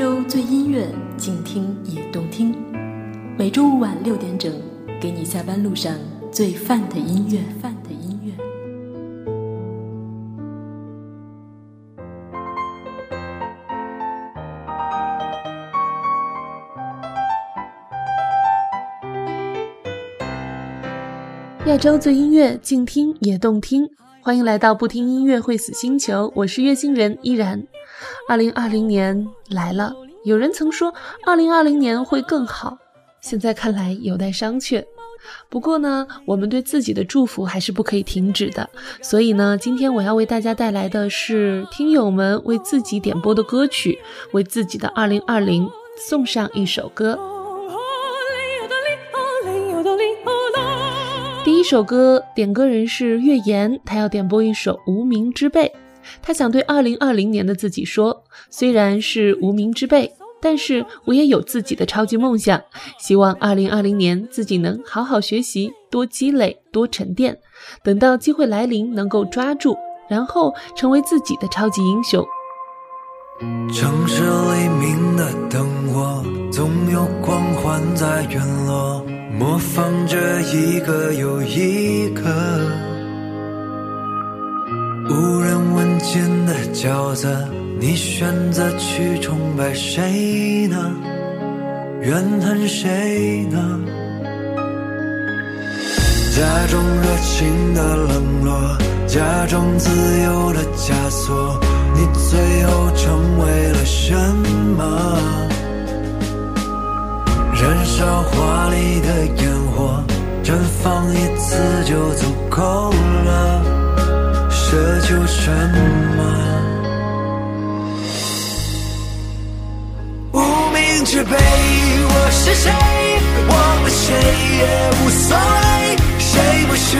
周最音乐，静听也动听。每周五晚六点整，给你下班路上最范的音乐。范的音乐。亚洲最音乐，静听也动听。欢迎来到不听音乐会死星球，我是月星人依然。二零二零年来了，有人曾说二零二零年会更好，现在看来有待商榷。不过呢，我们对自己的祝福还是不可以停止的。所以呢，今天我要为大家带来的是听友们为自己点播的歌曲，为自己的二零二零送上一首歌。第一首歌点歌人是月言，他要点播一首《无名之辈》。他想对二零二零年的自己说：虽然是无名之辈，但是我也有自己的超级梦想。希望二零二零年自己能好好学习，多积累，多沉淀，等到机会来临能够抓住，然后成为自己的超级英雄。城市黎明的灯火，总有光环在陨落，模仿着一个又一个无人问津的角色。你选择去崇拜谁呢？怨恨谁呢？假装热情的冷落，假装自由的枷锁。你最后成为了什么？燃烧华丽的烟火，绽放一次就足够了，奢求什么？无名之辈，我是谁？忘了谁也无所谓，谁不是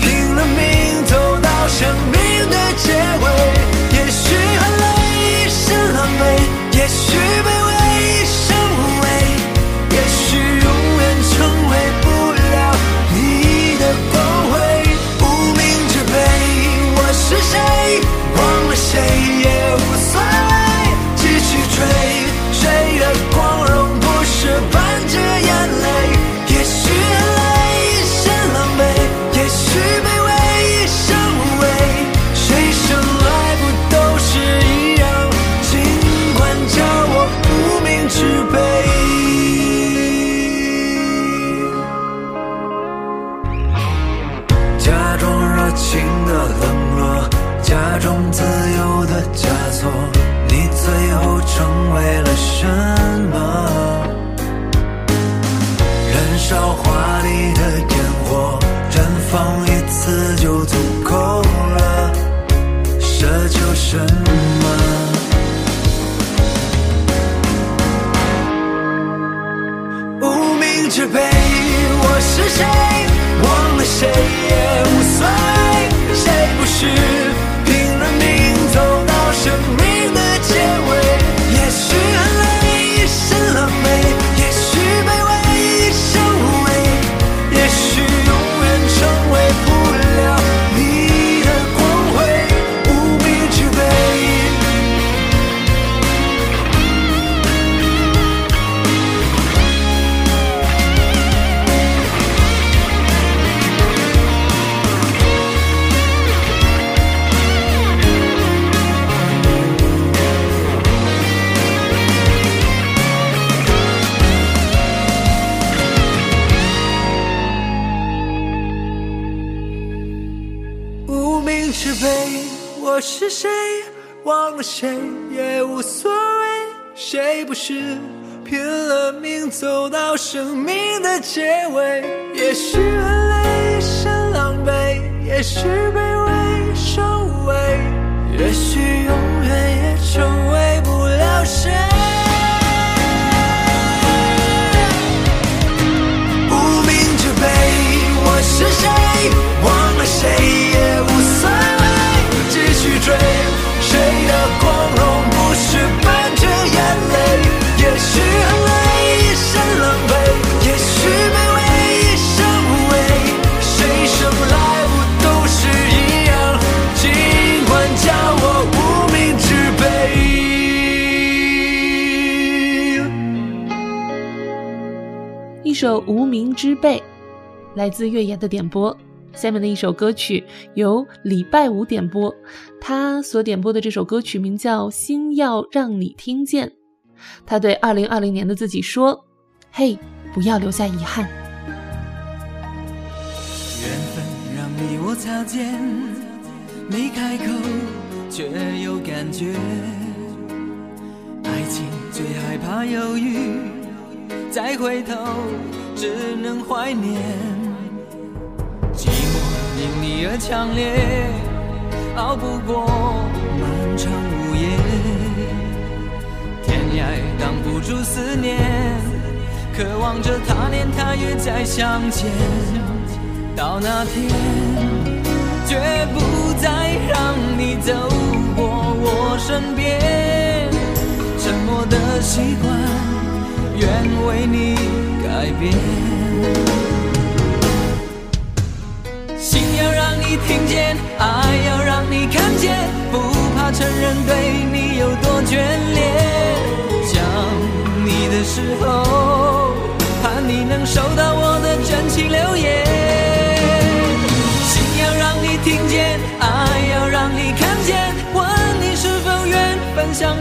拼了命走到生命的结尾？也许很累，是狼狈；也许卑微，是谁？忘了谁也无是拼了命走到生命的结尾？也许很累，是狼狈；也许卑微，收尾；也许永远也成为不了谁。无名之辈》，来自月牙的点播。下面的一首歌曲由礼拜五点播，他所点播的这首歌曲名叫《心要让你听见》。他对二零二零年的自己说：“嘿，不要留下遗憾。”缘分让你我擦肩，没开口却有感觉。爱情最害怕犹豫，再回头只能怀念。寂寞因你而强烈，熬不过漫长午夜。天涯挡不住思念，渴望着他年他月再相见。到那天，绝不再让你走过我身边。沉默的习惯，愿为你改变。心要让你听见，爱要让你看见，不怕承认对你有多眷恋。想你的时候，盼你能收到我的真情留言。心要让你听见，爱要让你看见，问你是否愿分享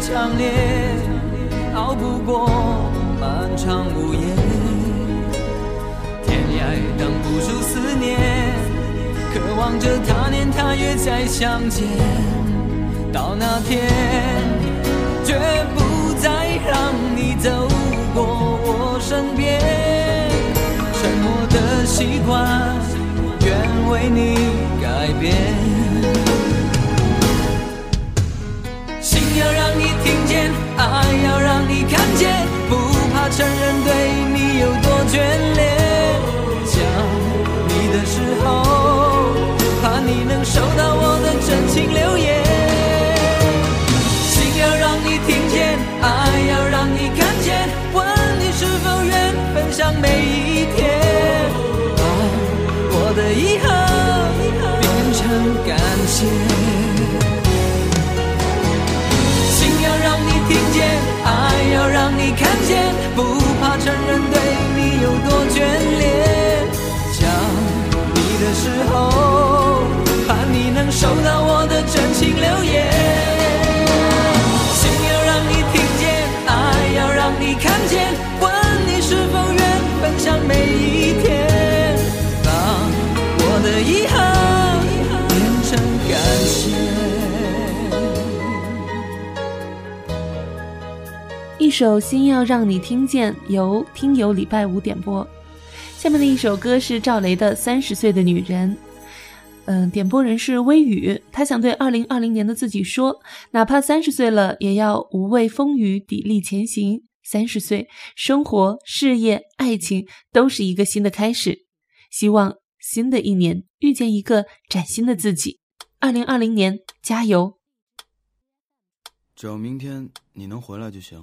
强烈，熬不过漫长午夜。天涯挡不住思念，渴望着他年他月再相见。到那天，绝不再让你走过我身边。沉默的习惯，愿为你改变。要让你听见，爱要让你看见，不怕承认对你有多眷恋。想你的时候，怕你能收到我的真情留言。心要让你听见，爱要让你看见，问你是否愿分享每一天，把我的遗憾变成感谢。你看见，不怕承认对你有多眷恋。想你的时候，盼你能收到我的真情留言。一首《心要让你听见》，由听友礼拜五点播。下面的一首歌是赵雷的《三十岁的女人》。嗯，点播人是微雨，他想对二零二零年的自己说：哪怕三十岁了，也要无畏风雨，砥砺前行。三十岁，生活、事业、爱情都是一个新的开始。希望新的一年遇见一个崭新的自己。二零二零年，加油！只要明天你能回来就行。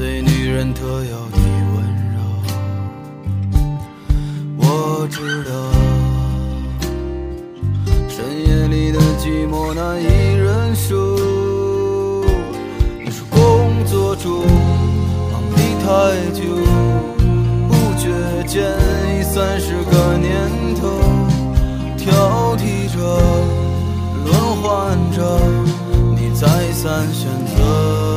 三十岁女人特有的温柔，我知道。深夜里的寂寞难以忍受。你说工作中忙得太久，不觉间已三十个年头，挑剔着，轮换着，你再三选择。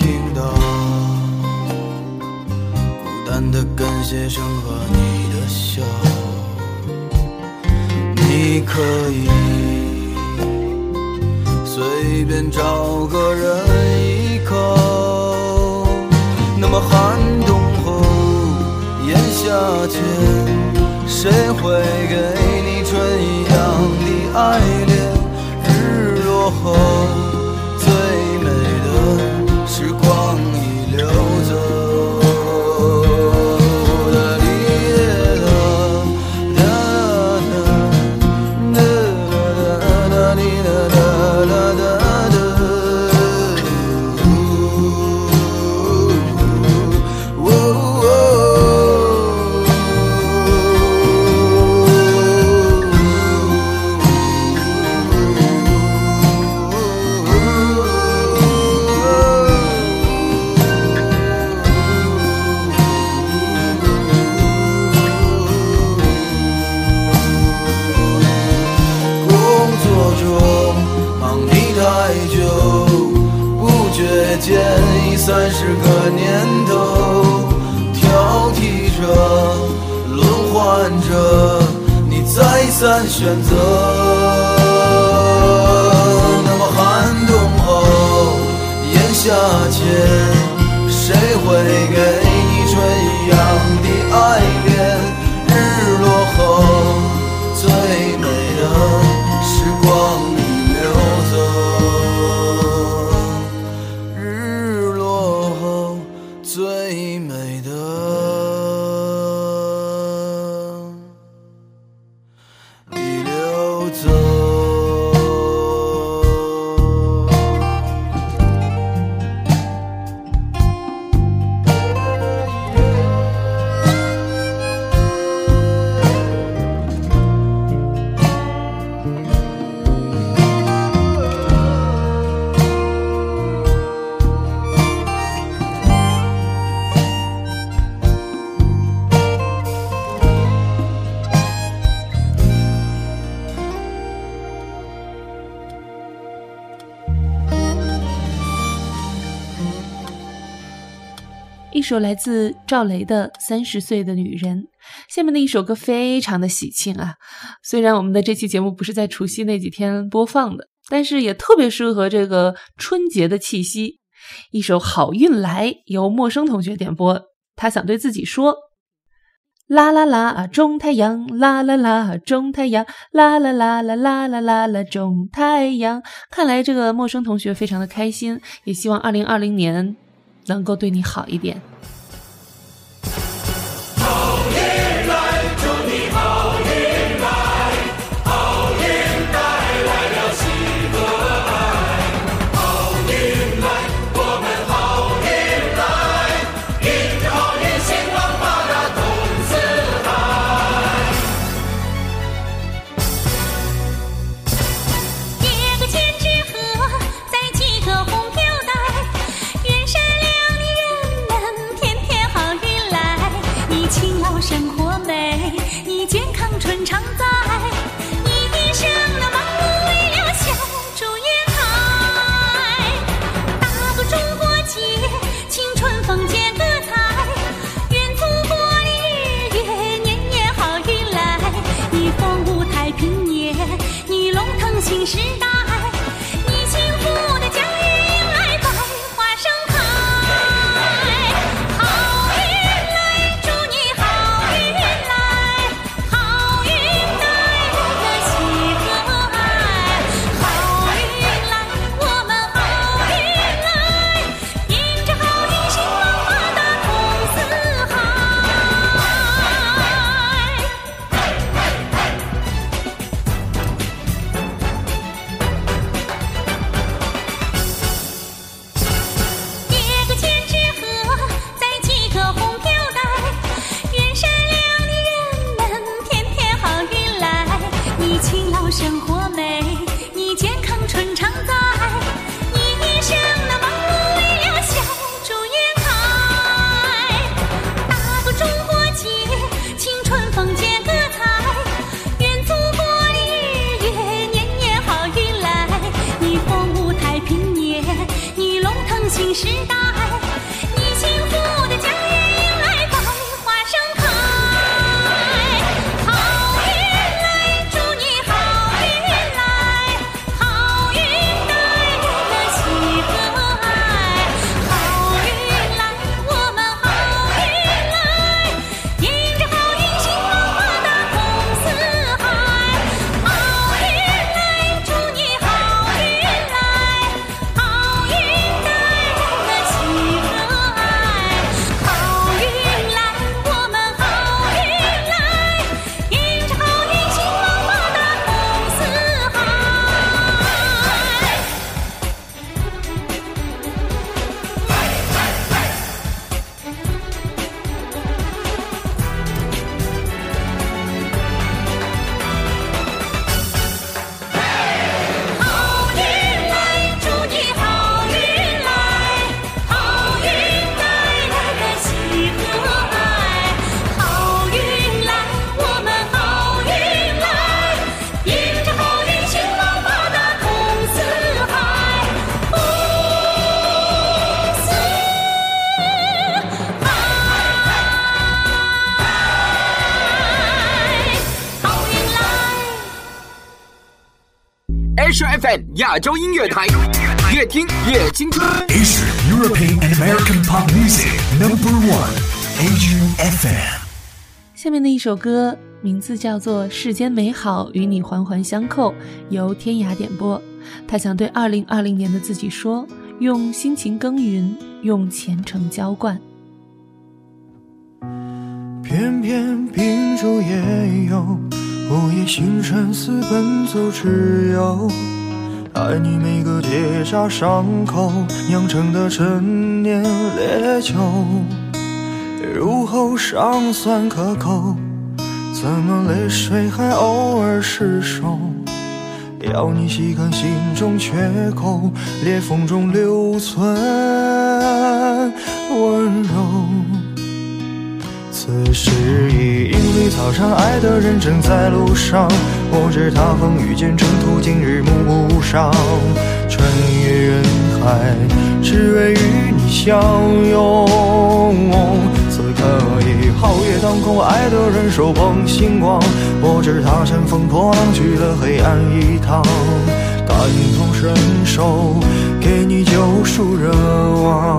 听到孤单的跟鞋声和你的笑，你可以随便找个人依靠。那么寒冬后，炎夏前，谁会给你春一样的爱恋？日落后，选择。走。首来自赵雷的《三十岁的女人》，下面的一首歌非常的喜庆啊。虽然我们的这期节目不是在除夕那几天播放的，但是也特别适合这个春节的气息。一首《好运来》由陌生同学点播，他想对自己说：啦啦啦，种太阳，啦啦啦，种太阳，啦啦啦啦啦啦啦啦，种太阳。看来这个陌生同学非常的开心，也希望二零二零年能够对你好一点。健康亚洲音乐台，越听越青春。Asia European and American pop music number one. Asian FM. 下面的一首歌名字叫做《世间美好与你环环相扣》，由天涯点播。他想对二零二零年的自己说：用辛勤耕耘，用虔诚浇灌。偏偏秉烛夜游，午夜星辰似奔走之友。爱你每个结痂伤口酿成的陈年烈酒，入喉尚算可口，怎么泪水还偶尔失手？要你细看心中缺口，裂缝中留存温柔。此时已莺飞草长，爱的人正在路上。我知他风雨兼程途，今日暮不赏。穿越人海，只为与你相拥。此刻已皓月当空，爱的人手捧星光。我知他乘风破浪去了黑暗一趟，感同身受，给你救赎热望。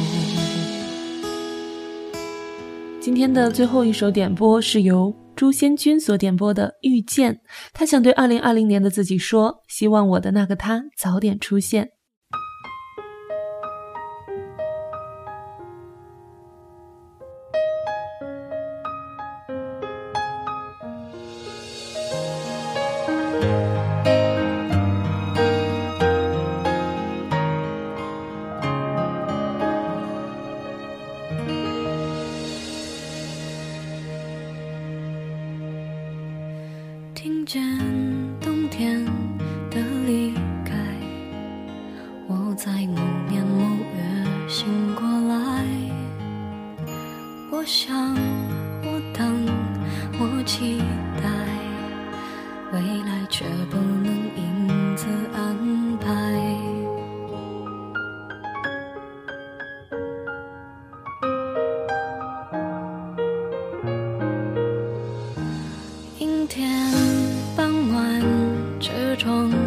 今天的最后一首点播是由朱仙君所点播的《遇见》，他想对2020年的自己说：希望我的那个他早点出现。窗。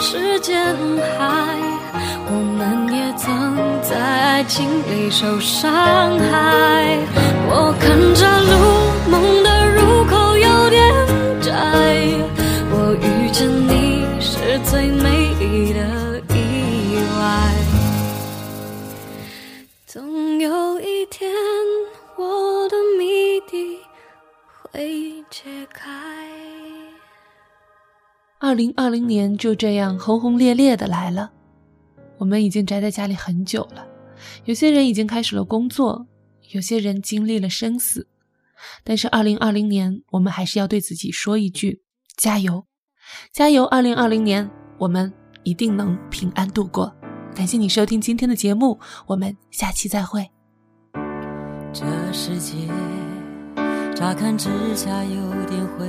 时间海。我们也曾在爱情里受伤害。我看着路，梦二零二零年就这样轰轰烈烈的来了，我们已经宅在家里很久了，有些人已经开始了工作，有些人经历了生死，但是二零二零年，我们还是要对自己说一句：加油，加油！二零二零年，我们一定能平安度过。感谢你收听今天的节目，我们下期再会。这世界乍看之下有点灰，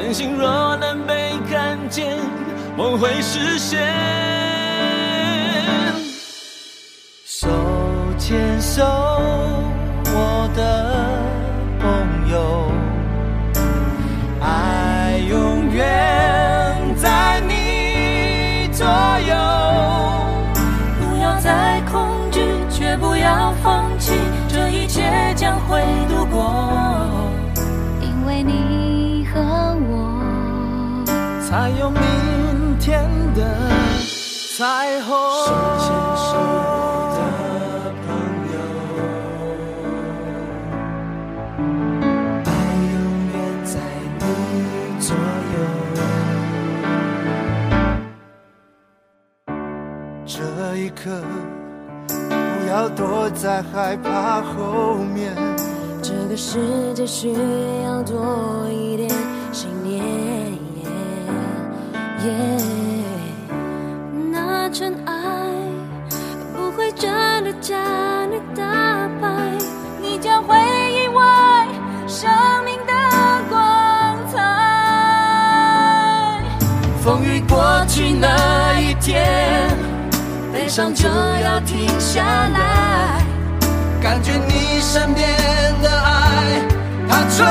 真心若能被看见，梦会实现。手牵手，我的朋友，爱永远在你左右。不要再恐惧，却不要放弃，这一切将会度过。因为你和我，才有明天的彩虹。手牵手的朋友，爱永远在你左右。这一刻，不要躲在害怕后面。这个世界需要多一点。耶那尘埃不会真的将你打败，你将会意外生命的光彩。风雨过去那一天，悲伤就要停下来。感觉你身边的爱，它存